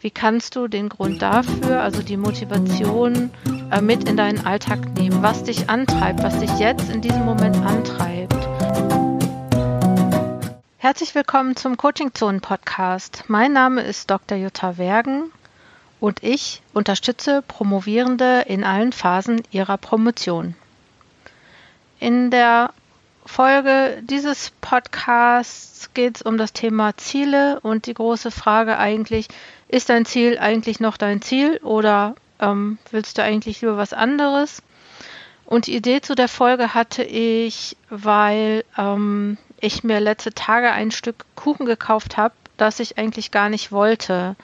Wie kannst du den Grund dafür, also die Motivation, äh, mit in deinen Alltag nehmen? Was dich antreibt, was dich jetzt in diesem Moment antreibt? Herzlich willkommen zum Coaching Zonen Podcast. Mein Name ist Dr. Jutta Wergen und ich unterstütze Promovierende in allen Phasen ihrer Promotion. In der Folge dieses Podcasts geht es um das Thema Ziele und die große Frage eigentlich, ist dein Ziel eigentlich noch dein Ziel oder ähm, willst du eigentlich lieber was anderes? Und die Idee zu der Folge hatte ich, weil ähm, ich mir letzte Tage ein Stück Kuchen gekauft habe, das ich eigentlich gar nicht wollte.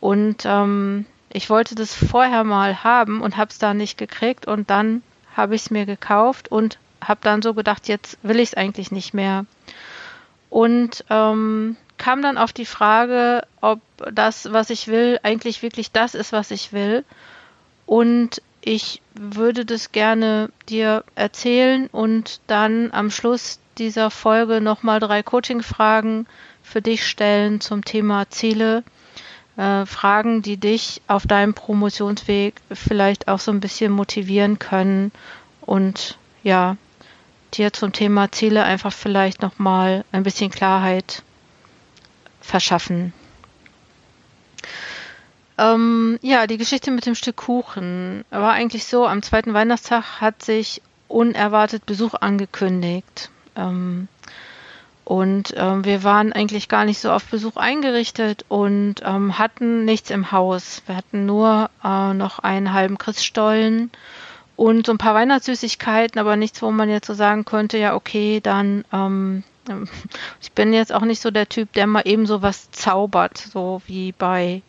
Und ähm, ich wollte das vorher mal haben und habe es da nicht gekriegt und dann habe ich es mir gekauft und habe dann so gedacht, jetzt will ich es eigentlich nicht mehr. Und ähm, kam dann auf die Frage, ob das, was ich will, eigentlich wirklich das ist, was ich will. Und ich würde das gerne dir erzählen und dann am Schluss dieser Folge nochmal drei Coaching-Fragen für dich stellen zum Thema Ziele. Äh, Fragen, die dich auf deinem Promotionsweg vielleicht auch so ein bisschen motivieren können und ja, dir zum Thema Ziele einfach vielleicht nochmal ein bisschen Klarheit verschaffen. Ähm, ja, die Geschichte mit dem Stück Kuchen war eigentlich so, am zweiten Weihnachtstag hat sich unerwartet Besuch angekündigt. Ähm, und ähm, wir waren eigentlich gar nicht so auf Besuch eingerichtet und ähm, hatten nichts im Haus. Wir hatten nur äh, noch einen halben Christstollen und so ein paar Weihnachtssüßigkeiten, aber nichts, wo man jetzt so sagen könnte, ja, okay, dann, ähm, ich bin jetzt auch nicht so der Typ, der mal eben so was zaubert, so wie bei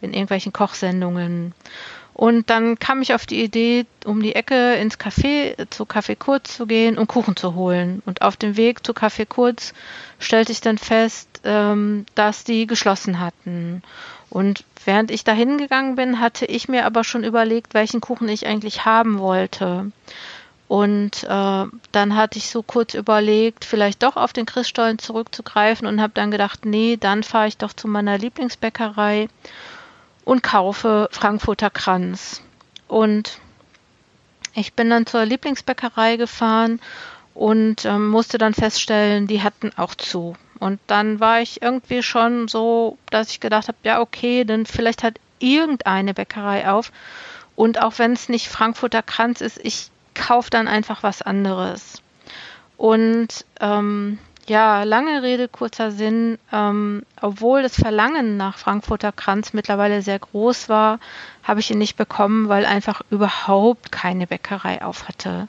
in irgendwelchen Kochsendungen. Und dann kam ich auf die Idee, um die Ecke ins Café, zu Café Kurz zu gehen und Kuchen zu holen. Und auf dem Weg zu Café Kurz stellte ich dann fest, ähm, dass die geschlossen hatten. Und während ich da hingegangen bin, hatte ich mir aber schon überlegt, welchen Kuchen ich eigentlich haben wollte. Und äh, dann hatte ich so kurz überlegt, vielleicht doch auf den Christstollen zurückzugreifen und habe dann gedacht, nee, dann fahre ich doch zu meiner Lieblingsbäckerei und kaufe Frankfurter Kranz. Und ich bin dann zur Lieblingsbäckerei gefahren und ähm, musste dann feststellen, die hatten auch zu. Und dann war ich irgendwie schon so, dass ich gedacht habe, ja, okay, dann vielleicht hat irgendeine Bäckerei auf. Und auch wenn es nicht Frankfurter Kranz ist, ich kaufe dann einfach was anderes. Und ähm, ja, lange Rede, kurzer Sinn. Ähm, obwohl das Verlangen nach Frankfurter Kranz mittlerweile sehr groß war, habe ich ihn nicht bekommen, weil einfach überhaupt keine Bäckerei auf hatte.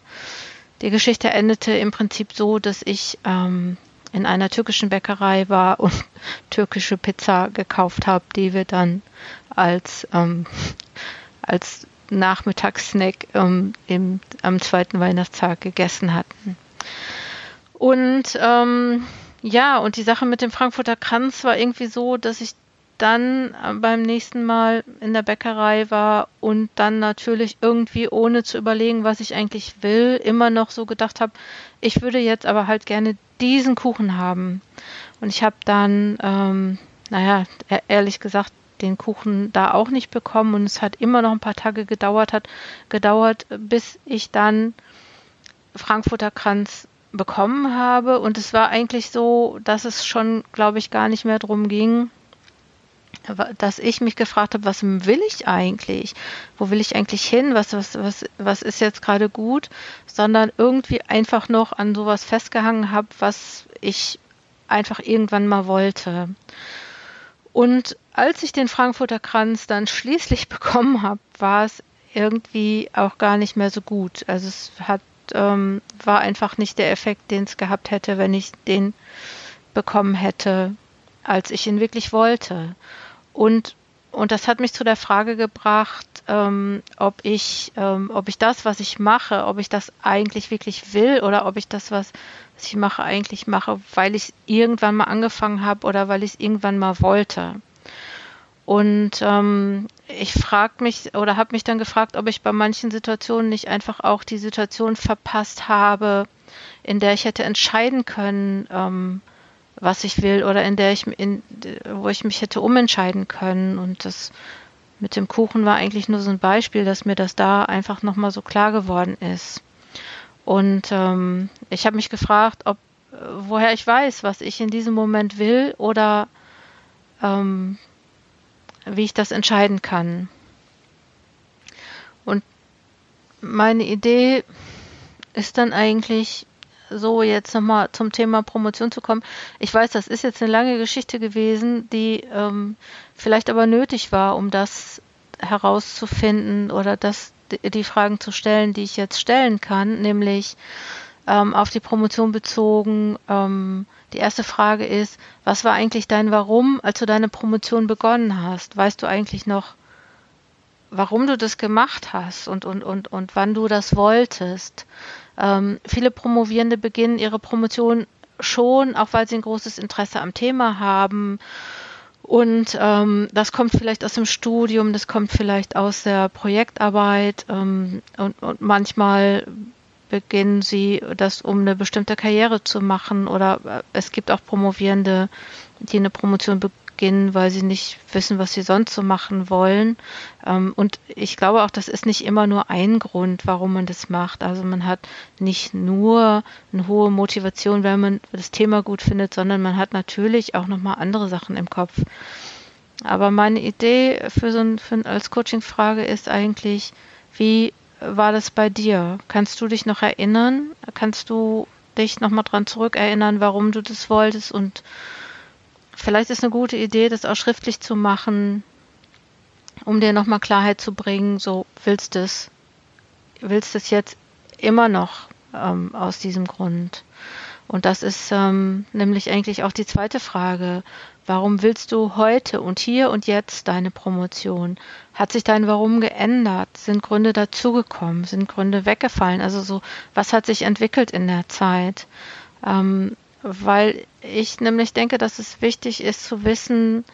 Die Geschichte endete im Prinzip so, dass ich ähm, in einer türkischen Bäckerei war und türkische Pizza gekauft habe, die wir dann als, ähm, als Nachmittagssnack ähm, im, am zweiten Weihnachtstag gegessen hatten. Und ähm, ja, und die Sache mit dem Frankfurter Kranz war irgendwie so, dass ich dann äh, beim nächsten Mal in der Bäckerei war und dann natürlich irgendwie ohne zu überlegen, was ich eigentlich will, immer noch so gedacht habe, ich würde jetzt aber halt gerne diesen Kuchen haben. Und ich habe dann, ähm, naja, e-, ehrlich gesagt, den Kuchen da auch nicht bekommen und es hat immer noch ein paar Tage gedauert, hat gedauert, bis ich dann Frankfurter Kranz bekommen habe. Und es war eigentlich so, dass es schon, glaube ich, gar nicht mehr darum ging, dass ich mich gefragt habe, was will ich eigentlich? Wo will ich eigentlich hin? Was, was, was, was ist jetzt gerade gut? Sondern irgendwie einfach noch an sowas festgehangen habe, was ich einfach irgendwann mal wollte. Und als ich den Frankfurter Kranz dann schließlich bekommen habe, war es irgendwie auch gar nicht mehr so gut. Also es hat ähm, war einfach nicht der Effekt, den es gehabt hätte, wenn ich den bekommen hätte, als ich ihn wirklich wollte. Und, und das hat mich zu der Frage gebracht, ähm, ob ich, ähm, ob ich das, was ich mache, ob ich das eigentlich wirklich will oder ob ich das, was, was ich mache, eigentlich mache, weil ich irgendwann mal angefangen habe oder weil ich es irgendwann mal wollte. Und ähm, ich frage mich oder habe mich dann gefragt, ob ich bei manchen Situationen nicht einfach auch die Situation verpasst habe, in der ich hätte entscheiden können, ähm, was ich will oder in der ich in, wo ich mich hätte umentscheiden können und das mit dem Kuchen war eigentlich nur so ein Beispiel, dass mir das da einfach nochmal so klar geworden ist. Und ähm, ich habe mich gefragt, ob woher ich weiß, was ich in diesem Moment will oder ähm, wie ich das entscheiden kann. Und meine Idee ist dann eigentlich so jetzt nochmal zum Thema Promotion zu kommen. Ich weiß, das ist jetzt eine lange Geschichte gewesen, die ähm, vielleicht aber nötig war, um das herauszufinden oder das, die Fragen zu stellen, die ich jetzt stellen kann, nämlich ähm, auf die Promotion bezogen. Ähm, die erste Frage ist, was war eigentlich dein Warum, als du deine Promotion begonnen hast? Weißt du eigentlich noch, warum du das gemacht hast und, und, und, und wann du das wolltest? Ähm, viele Promovierende beginnen ihre Promotion schon, auch weil sie ein großes Interesse am Thema haben. Und ähm, das kommt vielleicht aus dem Studium, das kommt vielleicht aus der Projektarbeit ähm, und, und manchmal beginnen sie das, um eine bestimmte Karriere zu machen oder äh, es gibt auch Promovierende, die eine Promotion beginnen, weil sie nicht wissen, was sie sonst so machen wollen. Ähm, und ich glaube auch, das ist nicht immer nur ein Grund, warum man das macht. Also man hat nicht nur eine hohe Motivation, wenn man das Thema gut findet, sondern man hat natürlich auch nochmal andere Sachen im Kopf. Aber meine Idee für so ein, für, als Coaching-Frage ist eigentlich, wie war das bei dir? Kannst du dich noch erinnern? Kannst du dich nochmal dran zurückerinnern, warum du das wolltest und vielleicht ist eine gute Idee, das auch schriftlich zu machen, um dir nochmal Klarheit zu bringen, so willst du es, willst es jetzt immer noch ähm, aus diesem Grund. Und das ist ähm, nämlich eigentlich auch die zweite Frage. Warum willst du heute und hier und jetzt deine Promotion? Hat sich dein Warum geändert? Sind Gründe dazugekommen? Sind Gründe weggefallen? Also so, was hat sich entwickelt in der Zeit? Ähm, weil ich nämlich denke, dass es wichtig ist zu wissen,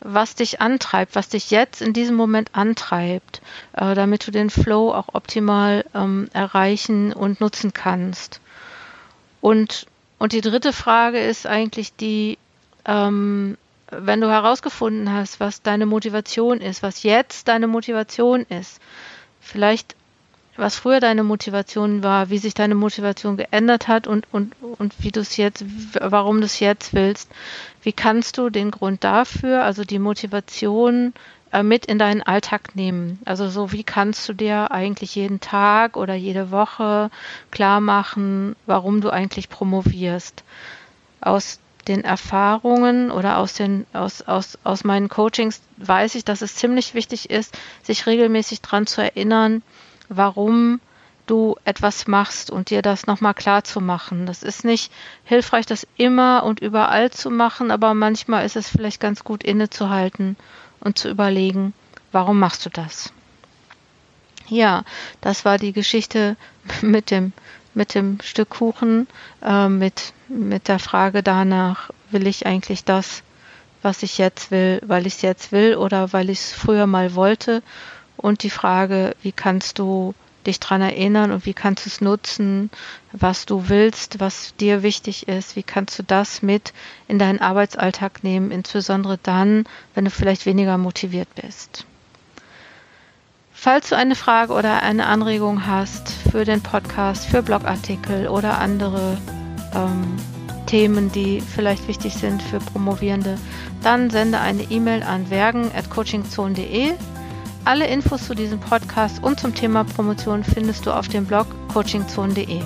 was dich antreibt, was dich jetzt in diesem Moment antreibt, äh, damit du den Flow auch optimal ähm, erreichen und nutzen kannst. Und, und die dritte Frage ist eigentlich die, ähm, wenn du herausgefunden hast, was deine Motivation ist, was jetzt deine Motivation ist, vielleicht was früher deine Motivation war, wie sich deine Motivation geändert hat und, und, und wie du es jetzt, warum du es jetzt willst. Wie kannst du den Grund dafür, also die Motivation äh, mit in deinen Alltag nehmen? Also so, wie kannst du dir eigentlich jeden Tag oder jede Woche klar machen, warum du eigentlich promovierst? Aus den Erfahrungen oder aus den aus, aus, aus meinen Coachings weiß ich, dass es ziemlich wichtig ist, sich regelmäßig daran zu erinnern, warum du etwas machst und dir das nochmal klar zu machen. Das ist nicht hilfreich, das immer und überall zu machen, aber manchmal ist es vielleicht ganz gut innezuhalten und zu überlegen, warum machst du das? Ja, das war die Geschichte mit dem, mit dem Stück Kuchen, äh, mit, mit der Frage danach, will ich eigentlich das, was ich jetzt will, weil ich es jetzt will oder weil ich es früher mal wollte und die Frage, wie kannst du dich daran erinnern und wie kannst du es nutzen, was du willst, was dir wichtig ist, wie kannst du das mit in deinen Arbeitsalltag nehmen, insbesondere dann, wenn du vielleicht weniger motiviert bist. Falls du eine Frage oder eine Anregung hast für den Podcast, für Blogartikel oder andere ähm, Themen, die vielleicht wichtig sind für Promovierende, dann sende eine E-Mail an wergen.coachingzone.de alle Infos zu diesem Podcast und zum Thema Promotion findest du auf dem Blog coachingzone.de.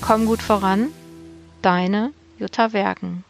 Komm gut voran, deine Jutta Werken.